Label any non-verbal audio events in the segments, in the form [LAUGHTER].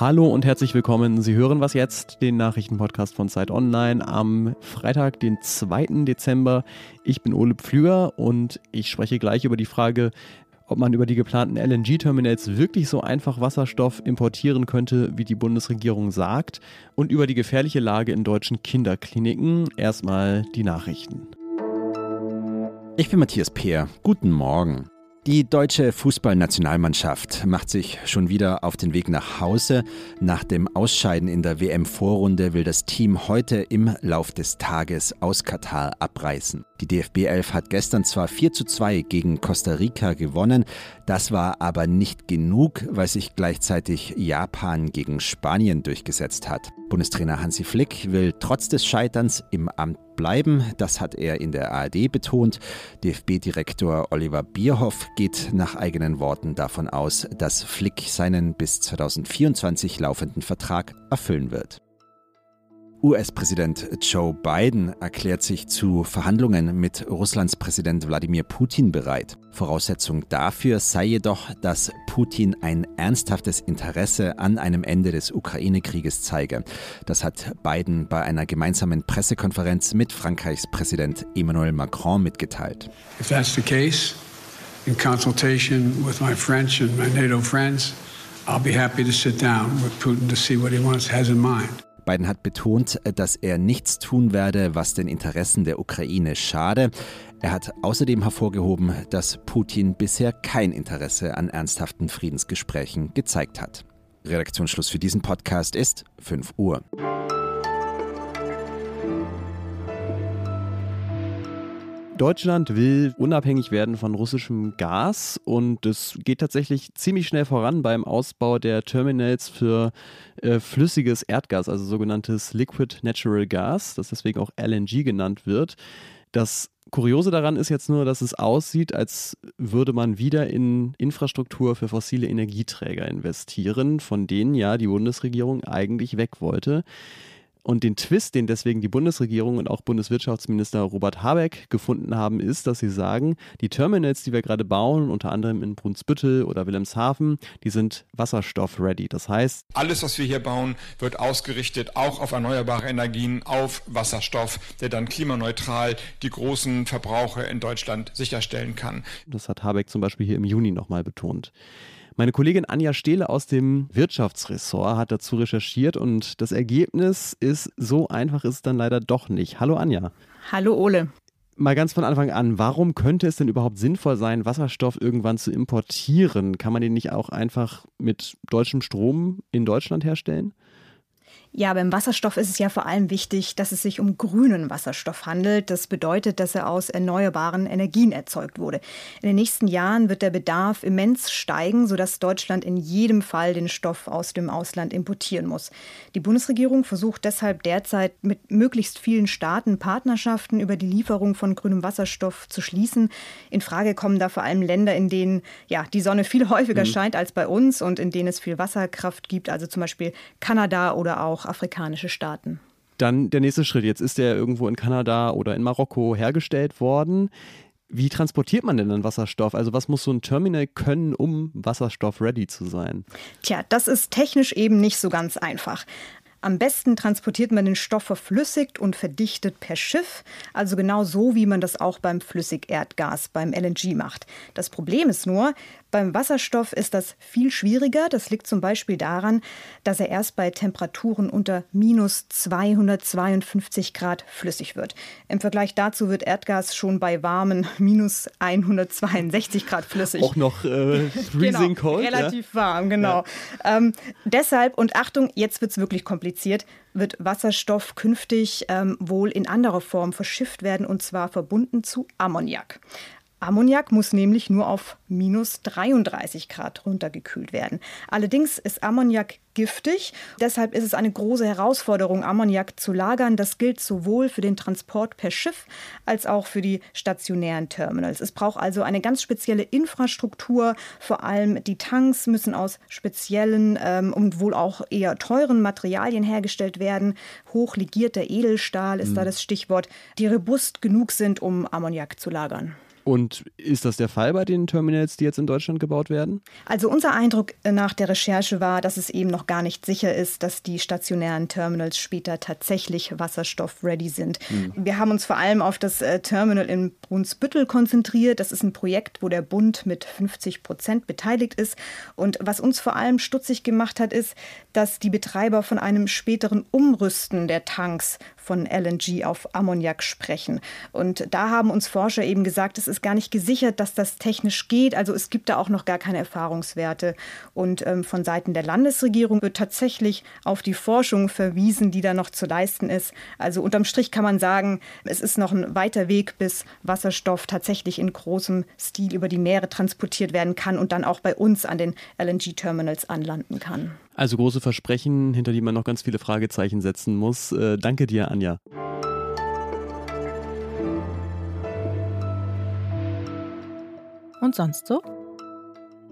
Hallo und herzlich willkommen. Sie hören was jetzt, den Nachrichtenpodcast von Zeit Online am Freitag, den 2. Dezember. Ich bin Ole Pflüger und ich spreche gleich über die Frage, ob man über die geplanten LNG-Terminals wirklich so einfach Wasserstoff importieren könnte, wie die Bundesregierung sagt, und über die gefährliche Lage in deutschen Kinderkliniken. Erstmal die Nachrichten. Ich bin Matthias Peer. Guten Morgen. Die deutsche Fußballnationalmannschaft macht sich schon wieder auf den Weg nach Hause. Nach dem Ausscheiden in der WM-Vorrunde will das Team heute im Lauf des Tages aus Katar abreisen. Die DFB 11 hat gestern zwar 4 zu 2 gegen Costa Rica gewonnen, das war aber nicht genug, weil sich gleichzeitig Japan gegen Spanien durchgesetzt hat. Bundestrainer Hansi Flick will trotz des Scheiterns im Amt bleiben. Das hat er in der ARD betont. DFB-Direktor Oliver Bierhoff geht nach eigenen Worten davon aus, dass Flick seinen bis 2024 laufenden Vertrag erfüllen wird. US-Präsident Joe Biden erklärt sich zu Verhandlungen mit Russlands Präsident Wladimir Putin bereit. Voraussetzung dafür sei jedoch, dass Putin ein ernsthaftes Interesse an einem Ende des Ukraine-Krieges zeige. Das hat Biden bei einer gemeinsamen Pressekonferenz mit Frankreichs Präsident Emmanuel Macron mitgeteilt. If that's the case, in consultation with my French and my NATO friends, I'll be happy to sit down with Putin to see what he wants has in mind. Biden hat betont, dass er nichts tun werde, was den Interessen der Ukraine schade. Er hat außerdem hervorgehoben, dass Putin bisher kein Interesse an ernsthaften Friedensgesprächen gezeigt hat. Redaktionsschluss für diesen Podcast ist 5 Uhr. Deutschland will unabhängig werden von russischem Gas und es geht tatsächlich ziemlich schnell voran beim Ausbau der Terminals für äh, flüssiges Erdgas, also sogenanntes Liquid Natural Gas, das deswegen auch LNG genannt wird. Das Kuriose daran ist jetzt nur, dass es aussieht, als würde man wieder in Infrastruktur für fossile Energieträger investieren, von denen ja die Bundesregierung eigentlich weg wollte. Und den Twist, den deswegen die Bundesregierung und auch Bundeswirtschaftsminister Robert Habeck gefunden haben, ist, dass sie sagen, die Terminals, die wir gerade bauen, unter anderem in Brunsbüttel oder Wilhelmshaven, die sind wasserstoff-ready. Das heißt, alles, was wir hier bauen, wird ausgerichtet auch auf erneuerbare Energien, auf Wasserstoff, der dann klimaneutral die großen Verbraucher in Deutschland sicherstellen kann. Das hat Habeck zum Beispiel hier im Juni nochmal betont. Meine Kollegin Anja Stehle aus dem Wirtschaftsressort hat dazu recherchiert und das Ergebnis ist, so einfach ist es dann leider doch nicht. Hallo Anja. Hallo Ole. Mal ganz von Anfang an, warum könnte es denn überhaupt sinnvoll sein, Wasserstoff irgendwann zu importieren? Kann man den nicht auch einfach mit deutschem Strom in Deutschland herstellen? Ja, beim Wasserstoff ist es ja vor allem wichtig, dass es sich um grünen Wasserstoff handelt. Das bedeutet, dass er aus erneuerbaren Energien erzeugt wurde. In den nächsten Jahren wird der Bedarf immens steigen, sodass Deutschland in jedem Fall den Stoff aus dem Ausland importieren muss. Die Bundesregierung versucht deshalb derzeit mit möglichst vielen Staaten Partnerschaften über die Lieferung von grünem Wasserstoff zu schließen. In Frage kommen da vor allem Länder, in denen ja, die Sonne viel häufiger mhm. scheint als bei uns und in denen es viel Wasserkraft gibt, also zum Beispiel Kanada oder auch auch afrikanische Staaten. Dann der nächste Schritt. Jetzt ist der irgendwo in Kanada oder in Marokko hergestellt worden. Wie transportiert man denn dann Wasserstoff? Also was muss so ein Terminal können, um Wasserstoff-ready zu sein? Tja, das ist technisch eben nicht so ganz einfach. Am besten transportiert man den Stoff verflüssigt und verdichtet per Schiff, also genau so, wie man das auch beim Flüssigerdgas, beim LNG macht. Das Problem ist nur, beim Wasserstoff ist das viel schwieriger. Das liegt zum Beispiel daran, dass er erst bei Temperaturen unter minus 252 Grad flüssig wird. Im Vergleich dazu wird Erdgas schon bei warmen [LAUGHS] minus 162 Grad flüssig. Auch noch äh, [LAUGHS] freezing genau, cold. Relativ ja? warm, genau. Ja. Ähm, deshalb, und Achtung, jetzt wird es wirklich kompliziert, wird Wasserstoff künftig ähm, wohl in anderer Form verschifft werden und zwar verbunden zu Ammoniak. Ammoniak muss nämlich nur auf minus 33 Grad runtergekühlt werden. Allerdings ist Ammoniak giftig. Deshalb ist es eine große Herausforderung, Ammoniak zu lagern. Das gilt sowohl für den Transport per Schiff als auch für die stationären Terminals. Es braucht also eine ganz spezielle Infrastruktur. Vor allem die Tanks müssen aus speziellen ähm, und wohl auch eher teuren Materialien hergestellt werden. Hochlegierter Edelstahl ist mhm. da das Stichwort, die robust genug sind, um Ammoniak zu lagern. Und ist das der Fall bei den Terminals, die jetzt in Deutschland gebaut werden? Also unser Eindruck nach der Recherche war, dass es eben noch gar nicht sicher ist, dass die stationären Terminals später tatsächlich wasserstoff-ready sind. Hm. Wir haben uns vor allem auf das äh, Terminal in Brunsbüttel konzentriert. Das ist ein Projekt, wo der Bund mit 50 Prozent beteiligt ist. Und was uns vor allem stutzig gemacht hat, ist, dass die Betreiber von einem späteren Umrüsten der Tanks von LNG auf Ammoniak sprechen. Und da haben uns Forscher eben gesagt, es ist gar nicht gesichert, dass das technisch geht. Also es gibt da auch noch gar keine Erfahrungswerte. Und ähm, von Seiten der Landesregierung wird tatsächlich auf die Forschung verwiesen, die da noch zu leisten ist. Also unterm Strich kann man sagen, es ist noch ein weiter Weg, bis Wasserstoff tatsächlich in großem Stil über die Meere transportiert werden kann und dann auch bei uns an den LNG-Terminals anlanden kann. Also große Versprechen, hinter die man noch ganz viele Fragezeichen setzen muss. Äh, danke dir, Anja. Und sonst so?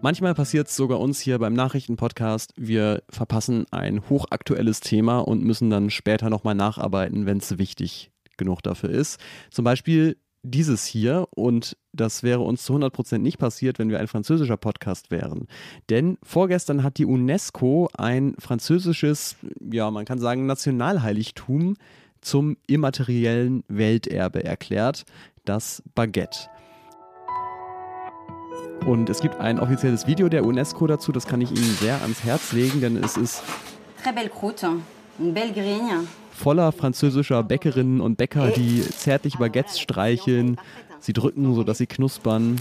Manchmal passiert es sogar uns hier beim Nachrichtenpodcast. Wir verpassen ein hochaktuelles Thema und müssen dann später nochmal nacharbeiten, wenn es wichtig genug dafür ist. Zum Beispiel dieses hier und das wäre uns zu 100% nicht passiert, wenn wir ein französischer Podcast wären. Denn vorgestern hat die UNESCO ein französisches, ja, man kann sagen, Nationalheiligtum zum immateriellen Welterbe erklärt, das Baguette. Und es gibt ein offizielles Video der UNESCO dazu, das kann ich Ihnen sehr ans Herz legen, denn es ist Très belle croûte, une belle grigne voller französischer Bäckerinnen und Bäcker, die zärtlich Baguettes streicheln, sie drücken, sodass sie knuspern.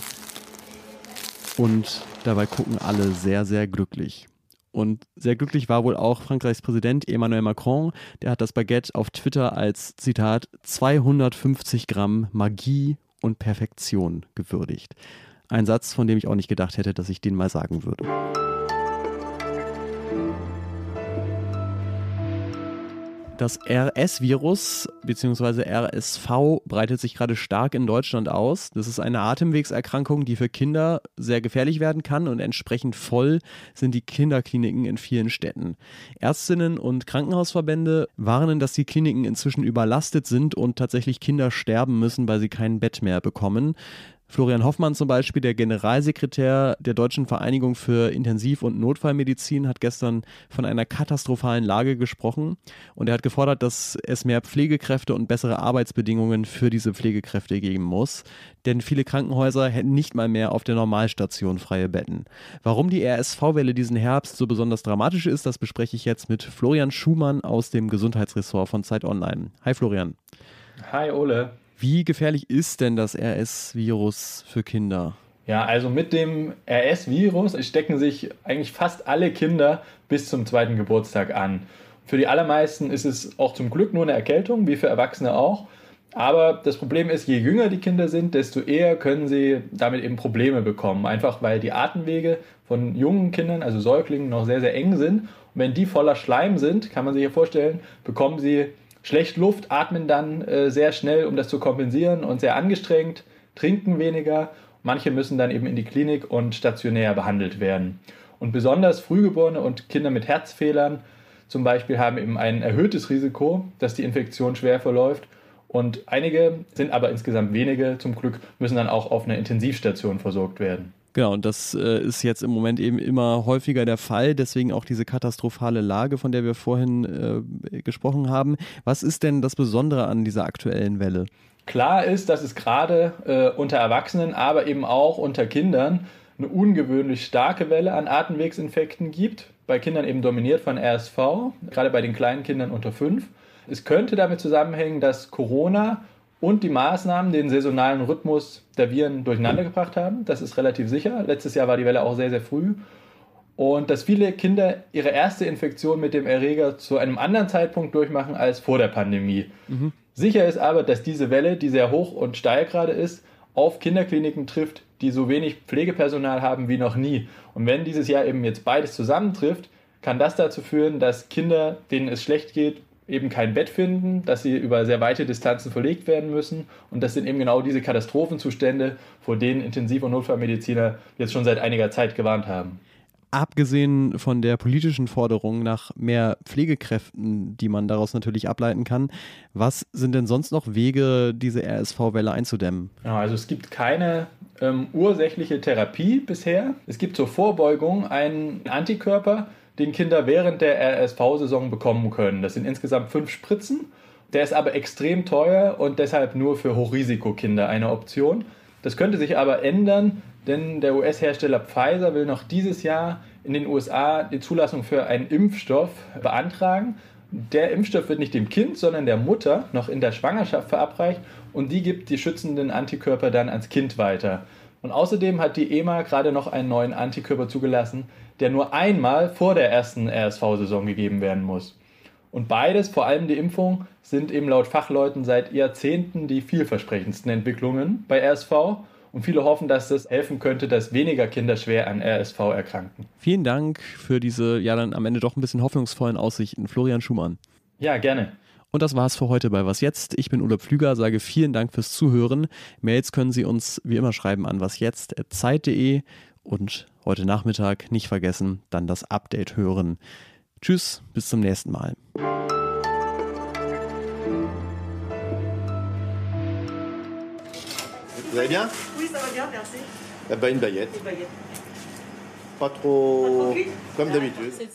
Und dabei gucken alle sehr, sehr glücklich. Und sehr glücklich war wohl auch Frankreichs Präsident Emmanuel Macron. Der hat das Baguette auf Twitter als Zitat 250 Gramm Magie und Perfektion gewürdigt. Ein Satz, von dem ich auch nicht gedacht hätte, dass ich den mal sagen würde. Das RS-Virus bzw. RSV breitet sich gerade stark in Deutschland aus. Das ist eine Atemwegserkrankung, die für Kinder sehr gefährlich werden kann und entsprechend voll sind die Kinderkliniken in vielen Städten. Ärztinnen und Krankenhausverbände warnen, dass die Kliniken inzwischen überlastet sind und tatsächlich Kinder sterben müssen, weil sie kein Bett mehr bekommen. Florian Hoffmann zum Beispiel, der Generalsekretär der Deutschen Vereinigung für Intensiv- und Notfallmedizin, hat gestern von einer katastrophalen Lage gesprochen und er hat gefordert, dass es mehr Pflegekräfte und bessere Arbeitsbedingungen für diese Pflegekräfte geben muss, denn viele Krankenhäuser hätten nicht mal mehr auf der Normalstation freie Betten. Warum die RSV-Welle diesen Herbst so besonders dramatisch ist, das bespreche ich jetzt mit Florian Schumann aus dem Gesundheitsressort von Zeit Online. Hi Florian. Hi Ole. Wie gefährlich ist denn das RS-Virus für Kinder? Ja, also mit dem RS-Virus stecken sich eigentlich fast alle Kinder bis zum zweiten Geburtstag an. Für die allermeisten ist es auch zum Glück nur eine Erkältung, wie für Erwachsene auch. Aber das Problem ist, je jünger die Kinder sind, desto eher können sie damit eben Probleme bekommen. Einfach weil die Atemwege von jungen Kindern, also Säuglingen, noch sehr, sehr eng sind. Und wenn die voller Schleim sind, kann man sich ja vorstellen, bekommen sie schlecht Luft, atmen dann äh, sehr schnell, um das zu kompensieren und sehr angestrengt, trinken weniger. Manche müssen dann eben in die Klinik und stationär behandelt werden. Und besonders Frühgeborene und Kinder mit Herzfehlern zum Beispiel haben eben ein erhöhtes Risiko, dass die Infektion schwer verläuft. Und einige sind aber insgesamt wenige zum Glück, müssen dann auch auf einer Intensivstation versorgt werden. Genau, und das äh, ist jetzt im Moment eben immer häufiger der Fall, deswegen auch diese katastrophale Lage, von der wir vorhin äh, gesprochen haben. Was ist denn das Besondere an dieser aktuellen Welle? Klar ist, dass es gerade äh, unter Erwachsenen, aber eben auch unter Kindern eine ungewöhnlich starke Welle an Atemwegsinfekten gibt. Bei Kindern eben dominiert von RSV, gerade bei den kleinen Kindern unter fünf. Es könnte damit zusammenhängen, dass Corona und die Maßnahmen den saisonalen Rhythmus der Viren durcheinander gebracht haben. Das ist relativ sicher. Letztes Jahr war die Welle auch sehr, sehr früh. Und dass viele Kinder ihre erste Infektion mit dem Erreger zu einem anderen Zeitpunkt durchmachen als vor der Pandemie. Mhm. Sicher ist aber, dass diese Welle, die sehr hoch und steil gerade ist, auf Kinderkliniken trifft, die so wenig Pflegepersonal haben wie noch nie. Und wenn dieses Jahr eben jetzt beides zusammentrifft, kann das dazu führen, dass Kinder, denen es schlecht geht, eben kein Bett finden, dass sie über sehr weite Distanzen verlegt werden müssen. Und das sind eben genau diese Katastrophenzustände, vor denen Intensiv- und Notfallmediziner jetzt schon seit einiger Zeit gewarnt haben. Abgesehen von der politischen Forderung nach mehr Pflegekräften, die man daraus natürlich ableiten kann, was sind denn sonst noch Wege, diese RSV-Welle einzudämmen? Ja, also es gibt keine ähm, ursächliche Therapie bisher. Es gibt zur Vorbeugung einen Antikörper, den Kinder während der RSV-Saison bekommen können. Das sind insgesamt fünf Spritzen. Der ist aber extrem teuer und deshalb nur für Hochrisikokinder eine Option. Das könnte sich aber ändern, denn der US-Hersteller Pfizer will noch dieses Jahr in den USA die Zulassung für einen Impfstoff beantragen. Der Impfstoff wird nicht dem Kind, sondern der Mutter noch in der Schwangerschaft verabreicht und die gibt die schützenden Antikörper dann ans Kind weiter. Und außerdem hat die EMA gerade noch einen neuen Antikörper zugelassen, der nur einmal vor der ersten RSV-Saison gegeben werden muss. Und beides, vor allem die Impfung, sind eben laut Fachleuten seit Jahrzehnten die vielversprechendsten Entwicklungen bei RSV. Und viele hoffen, dass das helfen könnte, dass weniger Kinder schwer an RSV erkranken. Vielen Dank für diese ja dann am Ende doch ein bisschen hoffnungsvollen Aussichten, Florian Schumann. Ja, gerne. Und das war's für heute bei Was Jetzt. Ich bin Ulla Pflüger, sage vielen Dank fürs Zuhören. Mails können Sie uns wie immer schreiben an wasjetzt.zeit.de und heute Nachmittag nicht vergessen, dann das Update hören. Tschüss, bis zum nächsten Mal. Vous allez bien Oui, ça va bien, merci. Eh ben, une baguette. Une baguette. Pas trop, Pas trop cuite comme Ah, d'habitude.